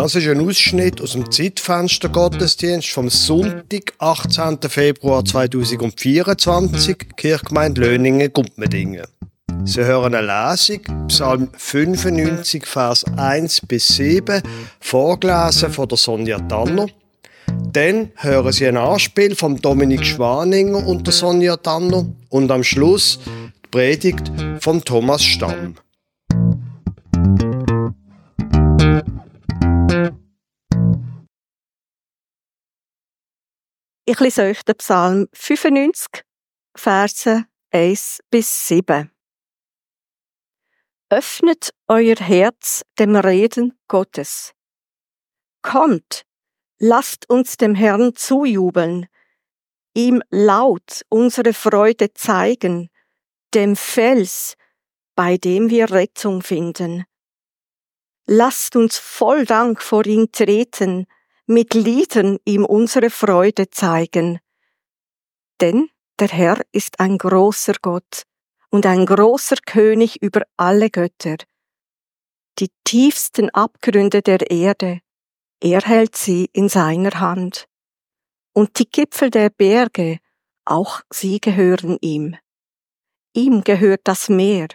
Das ist ein Ausschnitt aus dem Zeitfenster Gottesdienst vom Sonntag, 18. Februar 2024, Kirchgemeinde Löningen, Gumpmedingen. Sie hören eine Lesung, Psalm 95, Vers 1 bis 7, vorgelesen von der Sonja Tanner. Dann hören Sie ein Anspiel von Dominik Schwaninger und der Sonja Tanner und am Schluss die Predigt von Thomas Stamm. Ich lese euch den Psalm 95, Verse 1 bis 7. Öffnet euer Herz dem Reden Gottes. Kommt, lasst uns dem Herrn zujubeln, ihm laut unsere Freude zeigen, dem Fels, bei dem wir Rettung finden. Lasst uns voll Dank vor ihn treten, mit Liedern ihm unsere Freude zeigen. Denn der Herr ist ein großer Gott und ein großer König über alle Götter. Die tiefsten Abgründe der Erde, er hält sie in seiner Hand. Und die Gipfel der Berge, auch sie gehören ihm. Ihm gehört das Meer,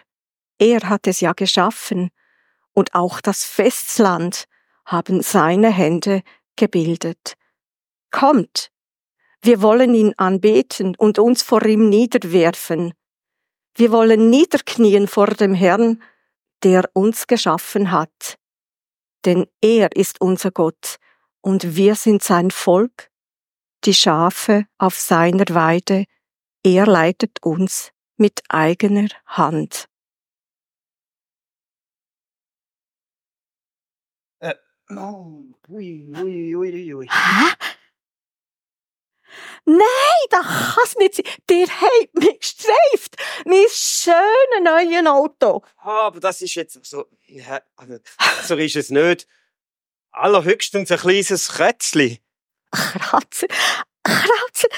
er hat es ja geschaffen, und auch das Festland haben seine Hände gebildet. Kommt, wir wollen ihn anbeten und uns vor ihm niederwerfen. Wir wollen niederknien vor dem Herrn, der uns geschaffen hat. Denn er ist unser Gott und wir sind sein Volk, die Schafe auf seiner Weide, er leitet uns mit eigener Hand. Oh, ui, ui, ui, ui. Hä? Nein, das kann es nicht sein. Der hat mich gestreift. Mein schönes neues Auto. Ah, aber das ist jetzt so. Ja, also, so ist es nicht. Allerhöchstens ein kleines Kätzchen. Kratzer, Kratzer.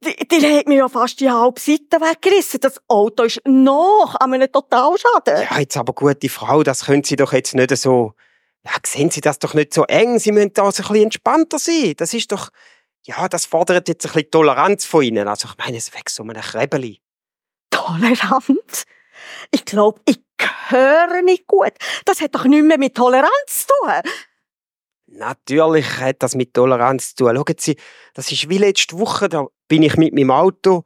Die, die hat mir ja fast die halbe Seite weggerissen. Das Auto ist noch an einem Totalschaden. Ja, jetzt aber gute Frau, das können Sie doch jetzt nicht so. Ja, sehen Sie das doch nicht so eng. Sie müssen da so ein bisschen entspannter sein. Das ist doch. Ja, das fordert jetzt ein bisschen Toleranz von Ihnen. Also, ich meine, es weg so einem Krebeli. Tolerant? Ich glaube, ich höre nicht gut. Das hat doch nichts mehr mit Toleranz zu tun. Natürlich hat das mit Toleranz zu tun. Schauen Sie, das ist wie letzte Woche, da bin ich mit meinem Auto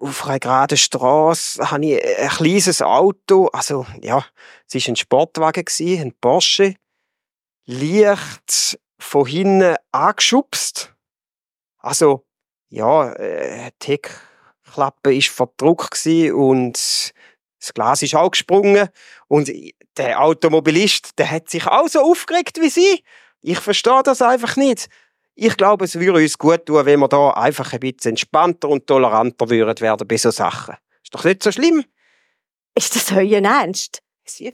auf einer geraden Straße, habe ich ein kleines Auto, also ja, es war ein Sportwagen, ein Porsche, leicht von hinten angeschubst. Also, ja, äh, die Heckklappe war verdruckt und das Glas ist auch gesprungen und der Automobilist, der hat sich auch so aufgeregt wie Sie. Ich verstehe das einfach nicht. Ich glaube, es würde uns gut tun, wenn wir da einfach ein bisschen entspannter und toleranter würden werden bei so Sachen. Ist doch nicht so schlimm. Ist das euer Ernst?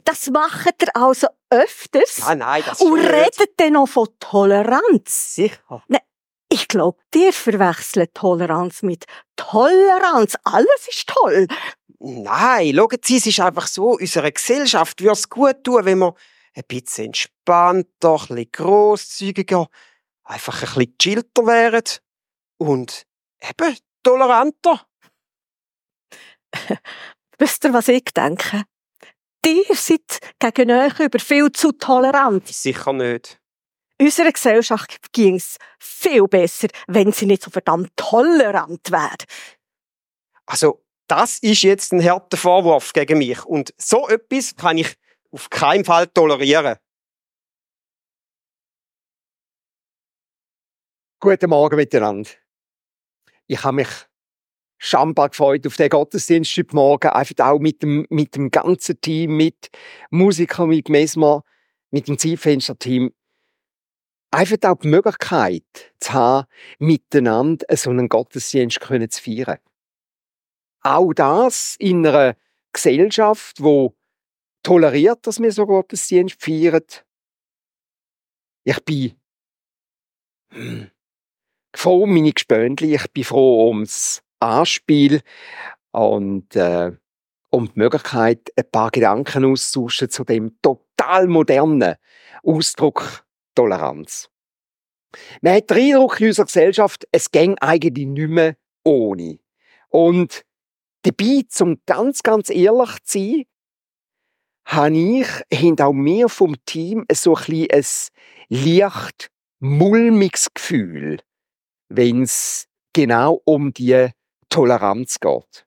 Das macht ihr also öfters? Nein, nein, das Und nicht. redet dann noch von Toleranz? Sicher. Ich glaube, dir verwechselt Toleranz mit Toleranz. Alles ist toll. Nein, schauen Sie, es ist einfach so, unserer Gesellschaft würde es gut tun, wenn wir ein bisschen entspannter, ein bisschen grosszügiger, einfach ein bisschen chillter wären und eben toleranter. Wisst ihr, was ich denke? Ihr seid gegen euch über viel zu tolerant. Sicher nicht. Unserer Gesellschaft ging es viel besser, wenn sie nicht so verdammt tolerant wäre. Also, das ist jetzt ein harter Vorwurf gegen mich. Und so etwas kann ich auf keinen Fall tolerieren. Guten Morgen miteinander. Ich habe mich schambar gefreut auf den Gottesdienst heute Morgen. Einfach auch mit dem, mit dem ganzen Team, mit Musikern, mit Mesmer, mit dem Zeitfenster-Team. Einfach auch die Möglichkeit zu haben, miteinander so einen Gottesdienst zu feiern. Auch das in einer Gesellschaft, wo toleriert, dass wir so Gottesdienst feiern. Ich bin hm, froh um meine Gespöntli, ich bin froh ums Anspiel und äh, um die Möglichkeit, ein paar Gedanken auszutauschen zu dem total modernen Ausdruck Toleranz. Man hat den Eindruck in unserer Gesellschaft, es ging eigentlich nicht mehr ohne. Und dabei, zum ganz, ganz ehrlich zu sein, habe ich, haben auch wir vom Team so ein, ein leicht mulmiges Gefühl, wenn es genau um die Toleranz geht.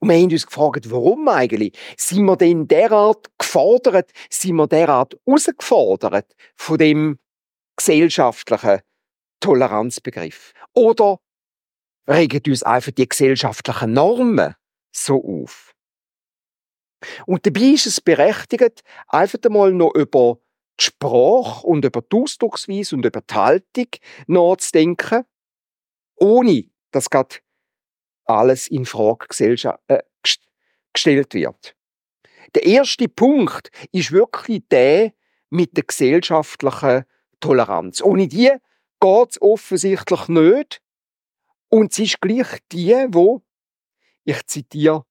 Und wir haben uns gefragt, warum eigentlich? Sind wir denn derart gefordert, sind wir derart herausgefordert von dem gesellschaftlichen Toleranzbegriff? Oder regen uns einfach die gesellschaftlichen Normen so auf? Und dabei ist es berechtigt, einfach einmal noch über die Sprache und über die Ausdrucksweise und über die Haltung nachzudenken, ohne dass gerade alles in Frage äh, gestellt wird. Der erste Punkt ist wirklich der mit der gesellschaftlichen Toleranz. Ohne die geht es offensichtlich nicht. Und sie ist gleich die, wo, ich zitiere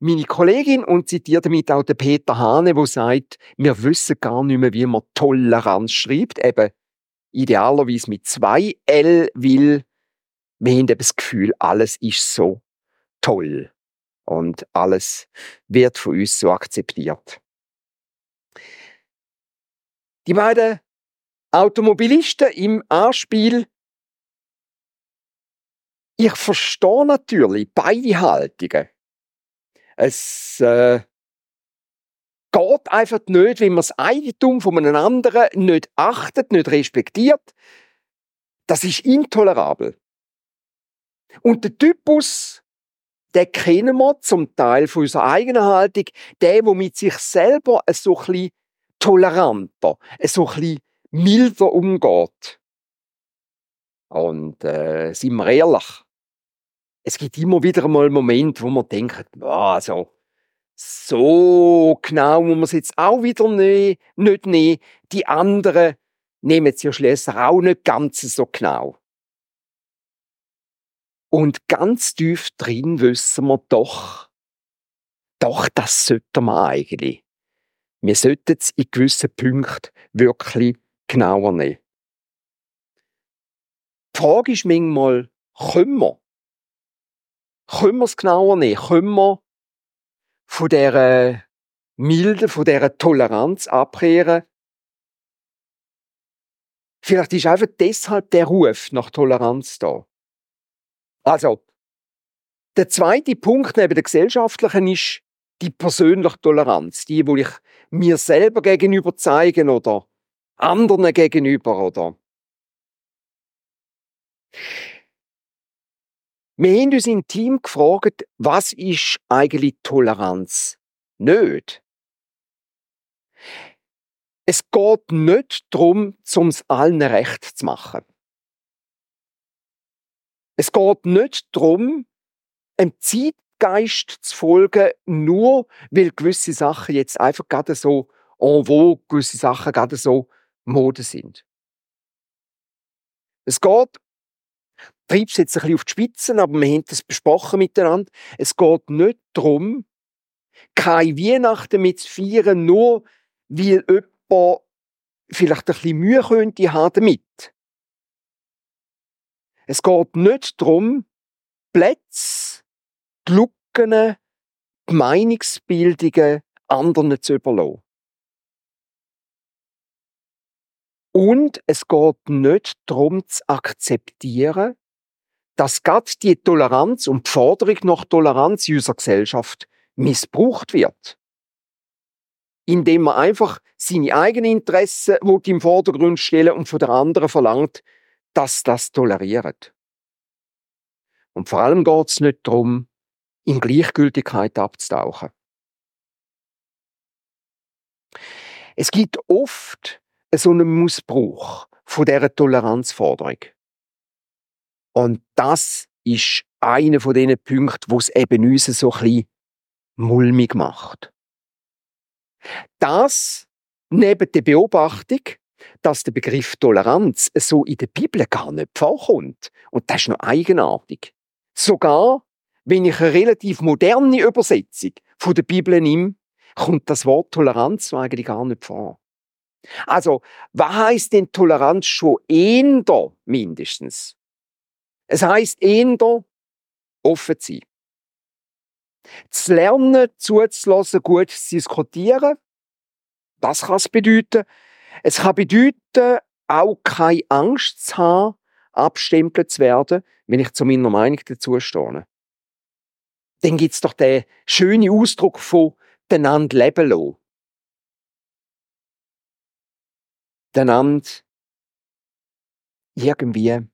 meine Kollegin und zitiere damit auch den Peter Hane, wo sagt, wir wissen gar nicht mehr, wie man Toleranz schreibt. Eben idealerweise mit zwei L, weil wir haben eben das Gefühl, alles ist so toll und alles wird von uns so akzeptiert. Die beiden Automobilisten im Anspiel ich verstehe natürlich beide Haltungen. Es äh, geht einfach nicht, wenn man das Eigentum von einem anderen nicht achtet, nicht respektiert. Das ist intolerabel. Und der Typus, den kennen wir zum Teil von unserer eigenen Haltung, der, der mit sich selber so ein bisschen toleranter, so ein bisschen milder umgeht. Und äh, sind wir ehrlich, es gibt immer wieder mal Momente, wo man denkt, boah, also, so genau muss man es jetzt auch wieder nicht, nicht nehmen. Die anderen nehmen es ja schließlich auch nicht ganz so genau. Und ganz tief drin wissen wir doch, doch, das sollten wir eigentlich. Wir sollten es in gewissen Punkten wirklich genauer nehmen. Die Frage ist manchmal, können wir? Können wir es genauer nehmen? Können wir von dieser Milde, von dieser Toleranz abkehren? Vielleicht ist einfach deshalb der Ruf nach Toleranz da. Also, der zweite Punkt neben der gesellschaftlichen ist die persönliche Toleranz, die, wo ich mir selber gegenüber zeigen oder anderen gegenüber oder wir haben uns im Team gefragt, was ist eigentlich Toleranz? Nicht. Es geht nicht darum, es allen recht zu machen. Es geht nicht darum, einem Zeitgeist zu folgen, nur weil gewisse Sachen jetzt einfach gerade so en vogue, gewisse Sachen gerade so Mode sind. Es geht, treibt es jetzt ein bisschen auf die Spitzen, aber wir haben das besprochen miteinander. Es geht nicht darum, keine Weihnachten mit zu feiern, nur weil jemand vielleicht ein bisschen Mühe könnte haben damit. Es geht nicht darum, Plätze, die Lücken, die Meinungsbildungen anderen zu überlassen. Und es geht nicht darum zu akzeptieren, dass gerade die Toleranz und die Forderung nach Toleranz in unserer Gesellschaft missbraucht wird. Indem man einfach seine eigenen Interessen im Vordergrund stellen und von der anderen verlangt, dass das toleriert. Und vor allem geht es nicht darum, in Gleichgültigkeit abzutauchen. Es gibt oft so einen Missbrauch von dieser Toleranzforderung. Und das ist einer von diesen Punkten, wo es eben uns so ein bisschen mulmig macht. Das neben der Beobachtung, dass der Begriff Toleranz so in der Bibel gar nicht vorkommt. Und das ist noch eigenartig. Sogar, wenn ich eine relativ moderne Übersetzung von der Bibel nehme, kommt das Wort Toleranz eigentlich gar nicht vor. Also, was heißt denn Toleranz schon eher mindestens? Es heißt eher offen zu sein. Zu lernen, zuzulassen, gut zu diskutieren, das kann es bedeuten. Es kann bedeuten, auch keine Angst zu haben, abstempelt zu werden, wenn ich zu meiner Meinung dazu stehe. Dann gibt es doch den schönen Ausdruck von einander leben lassen. Einander irgendwie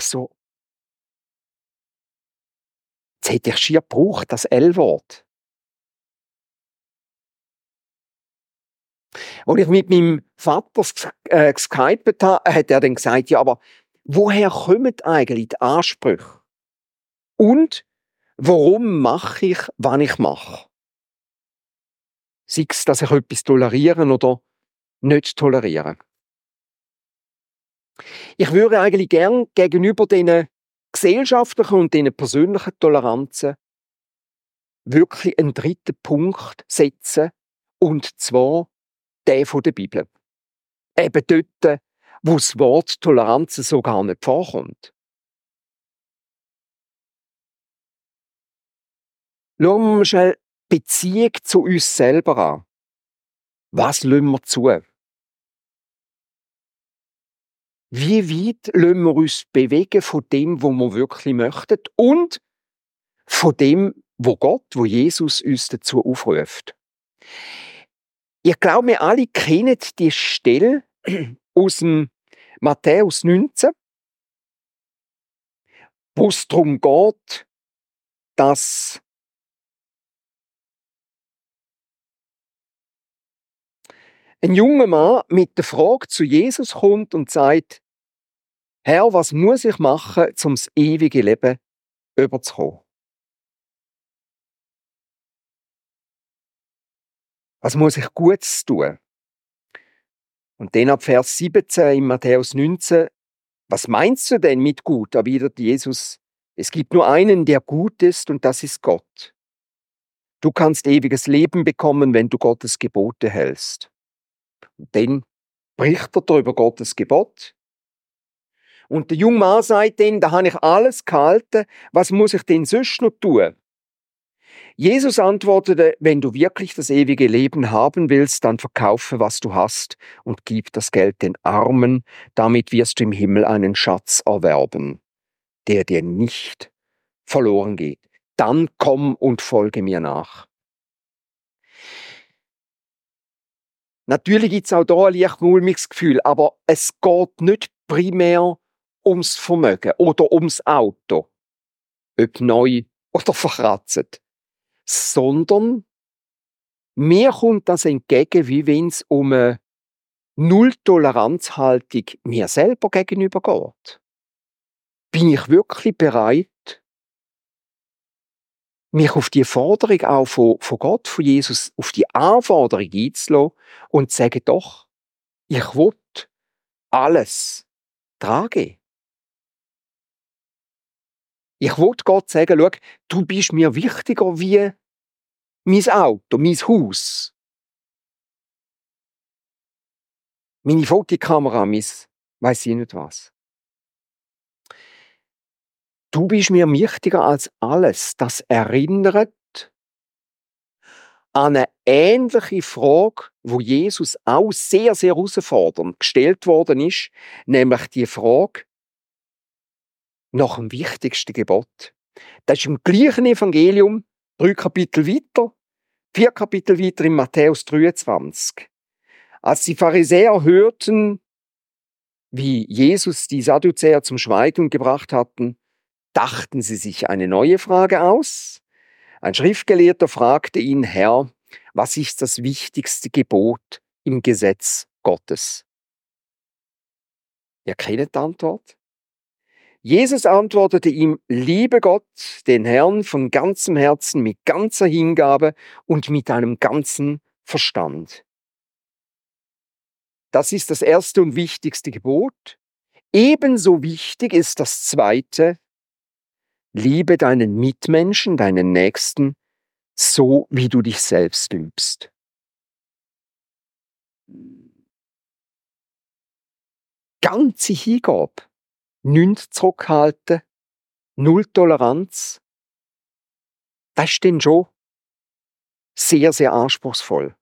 so Jetzt hätte ich schier gebraucht, das L-Wort. Als ich mit meinem Vater äh, geskypet habe, hat er dann gesagt, ja, aber woher kommen eigentlich die Ansprüche? Und warum mache ich, was ich mache? Sei es, dass ich etwas tolerieren oder nicht tolerieren. Ich würde eigentlich gern gegenüber diesen gesellschaftlichen und diesen persönlichen Toleranzen wirklich einen dritten Punkt setzen, und zwar der von der Bibel. Eben dort, wo das Wort Toleranz so gar nicht vorkommt. Schauen wir schnell Beziehung zu uns selber an. Was lassen wir zu? Wie weit lassen wir uns bewegen von dem, wo wir wirklich möchten und von dem, wo Gott, wo Jesus uns dazu aufruft? Ich glaube, wir alle kennen die Stelle aus dem Matthäus 19, wo es darum geht, dass ein junger Mann mit der Frage zu Jesus kommt und sagt, Herr, was muss ich machen, um das ewige Leben überzukommen? Was muss ich Gutes tun? Und dann ab Vers 17 in Matthäus 19, was meinst du denn mit gut? erwidert Jesus, es gibt nur einen, der gut ist, und das ist Gott. Du kannst ewiges Leben bekommen, wenn du Gottes Gebote hältst. Dann bricht er darüber Gottes Gebot. Und der junge Mann sagt dann, da habe ich alles gehalten, was muss ich denn sonst noch tun? Jesus antwortete, wenn du wirklich das ewige Leben haben willst, dann verkaufe, was du hast und gib das Geld den Armen, damit wirst du im Himmel einen Schatz erwerben, der dir nicht verloren geht. Dann komm und folge mir nach. Natürlich gibt es auch da ein leicht mulmiges Gefühl, aber es geht nicht primär ums Vermögen oder ums Auto, ob neu oder verkratzt sondern mir kommt das entgegen, wie wenn es um eine Null-Toleranz-Haltung mir selber gegenüber geht. Bin ich wirklich bereit, mich auf die Forderung auch von, von Gott, von Jesus, auf die Anforderung einzulassen und zu sagen, doch, ich will alles tragen. Ich wollte Gott sagen, schau, du bist mir wichtiger wie mein Auto, mein Haus, meine Fotokamera, mein weiß ich nicht was. Du bist mir wichtiger als alles. Das erinnert an eine ähnliche Frage, wo Jesus auch sehr, sehr herausfordernd gestellt worden ist, nämlich die Frage nach dem wichtigsten Gebot. Das ist im gleichen Evangelium, drei Kapitel weiter, vier Kapitel weiter in Matthäus 23. Als die Pharisäer hörten, wie Jesus die Sadduzäer zum Schweigen gebracht hatten, dachten sie sich eine neue Frage aus. Ein Schriftgelehrter fragte ihn, Herr, was ist das wichtigste Gebot im Gesetz Gottes? Ihr kennt die Antwort? Jesus antwortete ihm, liebe Gott, den Herrn von ganzem Herzen, mit ganzer Hingabe und mit deinem ganzen Verstand. Das ist das erste und wichtigste Gebot. Ebenso wichtig ist das zweite, liebe deinen Mitmenschen, deinen Nächsten, so wie du dich selbst liebst. Ganze Hingabe, nichts zurückhalten, null Toleranz, das ist dann schon sehr, sehr anspruchsvoll.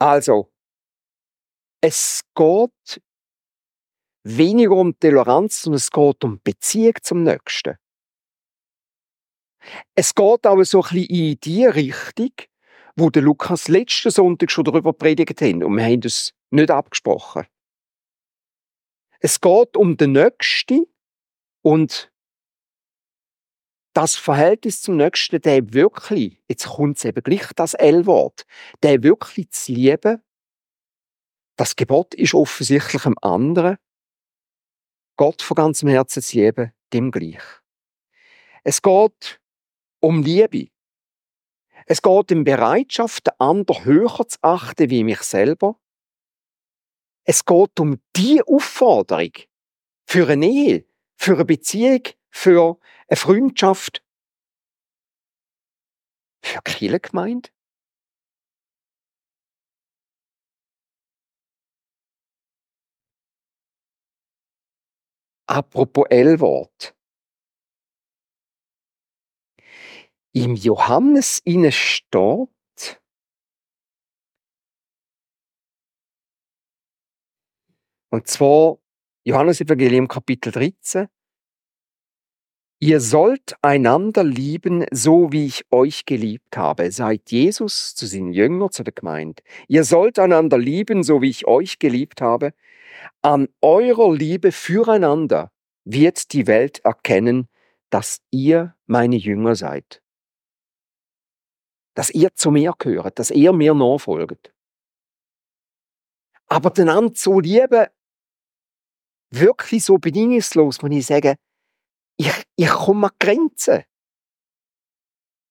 Also, es geht weniger um Toleranz, sondern es geht um Beziehung zum Nächsten. Es geht aber so ein bisschen in die Richtung, wo der Lukas letzten Sonntag schon darüber predigt hat. Und wir haben das nicht abgesprochen. Es geht um den Nächsten und das Verhältnis zum Nächsten, der wirklich, jetzt kommt es eben gleich das L-Wort, der wirklich zu lieben, das Gebot ist offensichtlich am anderen, Gott von ganzem Herzen zu lieben, dem gleich. Es geht um Liebe. Es geht um Bereitschaft, den anderen höher zu achten wie mich selber. Es geht um die Aufforderung für eine Ehe, für eine Beziehung, für eine Freundschaft, für eine Apropos L-Wort. Im Johannes inne steht, und zwar Johannes Evangelium Kapitel 13, Ihr sollt einander lieben, so wie ich euch geliebt habe. Seid Jesus zu seinen Jüngern, zu der Gemeinde. Ihr sollt einander lieben, so wie ich euch geliebt habe. An eurer Liebe füreinander wird die Welt erkennen, dass ihr meine Jünger seid dass ihr zu mir gehört, dass ihr mir nachfolgt. Aber den anderen zu lieben, wirklich so bedingungslos, muss ich sagen, ich, ich komme an Grenzen.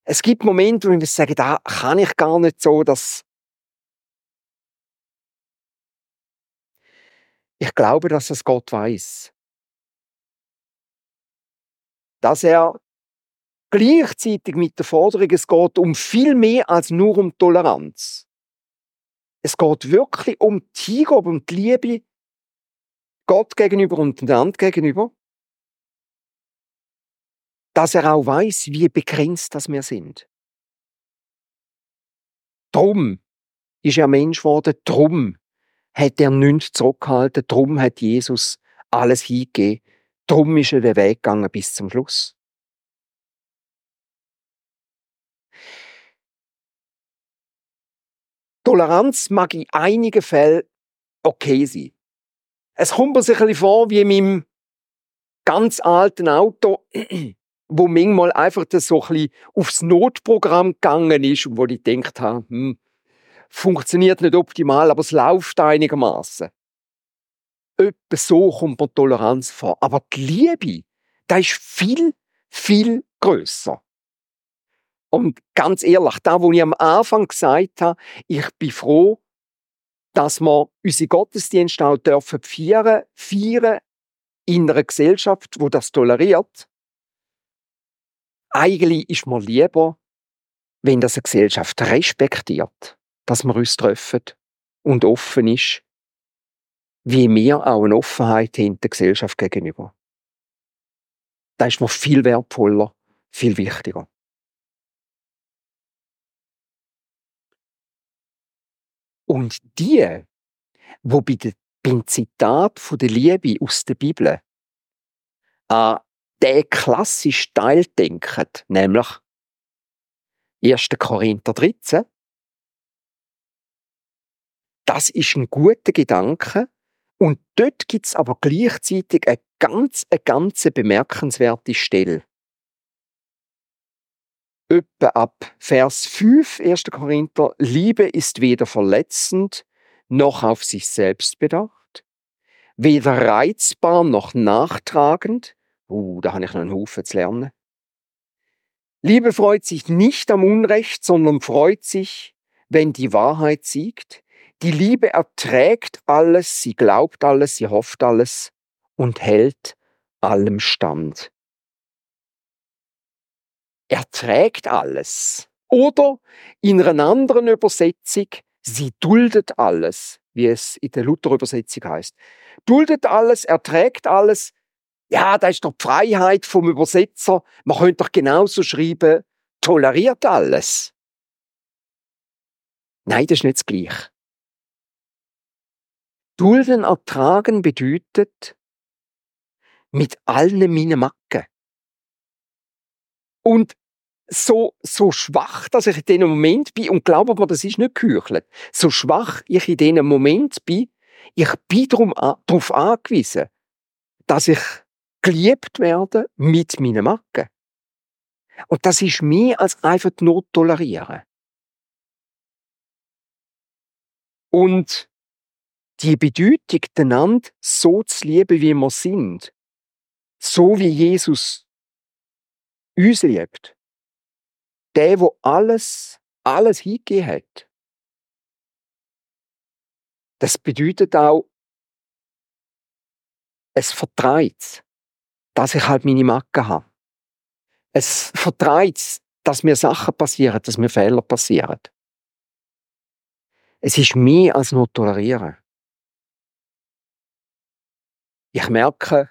Es gibt Momente, wo ich sage, da kann ich gar nicht so, dass ich glaube, dass es Gott weiß. Dass er gleichzeitig mit der Forderung, es geht um viel mehr als nur um Toleranz. Es geht wirklich um die Hingabe und die Liebe Gott gegenüber und den anderen gegenüber. Dass er auch weiß, wie begrenzt das wir sind. Drum ist er Mensch geworden, drum hat er nichts zurückgehalten, drum hat Jesus alles hingegeben, drum ist er den Weg gegangen bis zum Schluss. Toleranz mag in einigen Fällen okay sein. Es kommt mir sich ein bisschen vor wie in meinem ganz alten Auto, wo manchmal einfach das so ein bisschen aufs Notprogramm gegangen ist und wo ich gedacht habe, hm, funktioniert nicht optimal, aber es läuft einigermaßen. Etwa so kommt mir Toleranz vor. Aber die Liebe, da ist viel, viel größer. Und ganz ehrlich, da, wo ich am Anfang gesagt habe, ich bin froh, dass wir unsere Gottesdienste auch dürfen feiern, feiern in einer Gesellschaft, wo das toleriert. Eigentlich ist mir lieber, wenn das eine Gesellschaft respektiert, dass wir uns treffen und offen ist, wie wir auch eine Offenheit haben der Gesellschaft gegenüber. Das ist mir viel wertvoller, viel wichtiger. Und die, wo bei beim Zitat von der Liebe aus der Bibel an den klassischen Teil denken, nämlich 1. Korinther 13, das ist ein guter Gedanke und dort gibt es aber gleichzeitig eine ganz, eine ganz bemerkenswerte Stelle etwa ab Vers 5, 1. Korinther, Liebe ist weder verletzend noch auf sich selbst bedacht, weder reizbar noch nachtragend. Uh, da habe ich noch einen Haufen zu lernen. Liebe freut sich nicht am Unrecht, sondern freut sich, wenn die Wahrheit siegt. Die Liebe erträgt alles, sie glaubt alles, sie hofft alles und hält allem stand. erträgt alles. Oder in einer anderen Übersetzung, sie duldet alles, wie es in der Luther-Übersetzung heißt. Duldet alles, erträgt alles. Ja, da ist doch die Freiheit vom Übersetzer. Man könnte doch genauso schreiben, toleriert alles. Nein, das ist nicht das Gleiche. Dulden ertragen bedeutet, mit allen meinen Macken. Und so, so schwach, dass ich in diesem Moment bin, und glaube aber, das ist nicht geheuchelt, so schwach ich in diesem Moment bin, ich bin darauf angewiesen, dass ich geliebt werde mit meinen Macken. Und das ist mehr als einfach nur tolerieren. Und die Bedeutung, einander so zu lieben, wie wir sind, so wie Jesus uns liebt, der, wo alles, alles hingegeben hat, das bedeutet auch, es vertreibt, dass ich halt meine Macke habe. Es vertreibt, dass mir Sachen passieren, dass mir Fehler passieren. Es ist mehr als nur tolerieren. Ich merke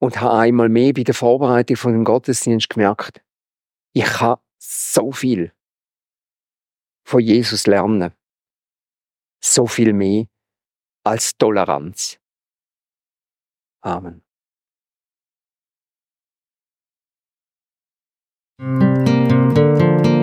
und habe einmal mehr bei der Vorbereitung von dem Gottesdienst gemerkt, ich kann so viel von Jesus lernen. So viel mehr als Toleranz. Amen. Musik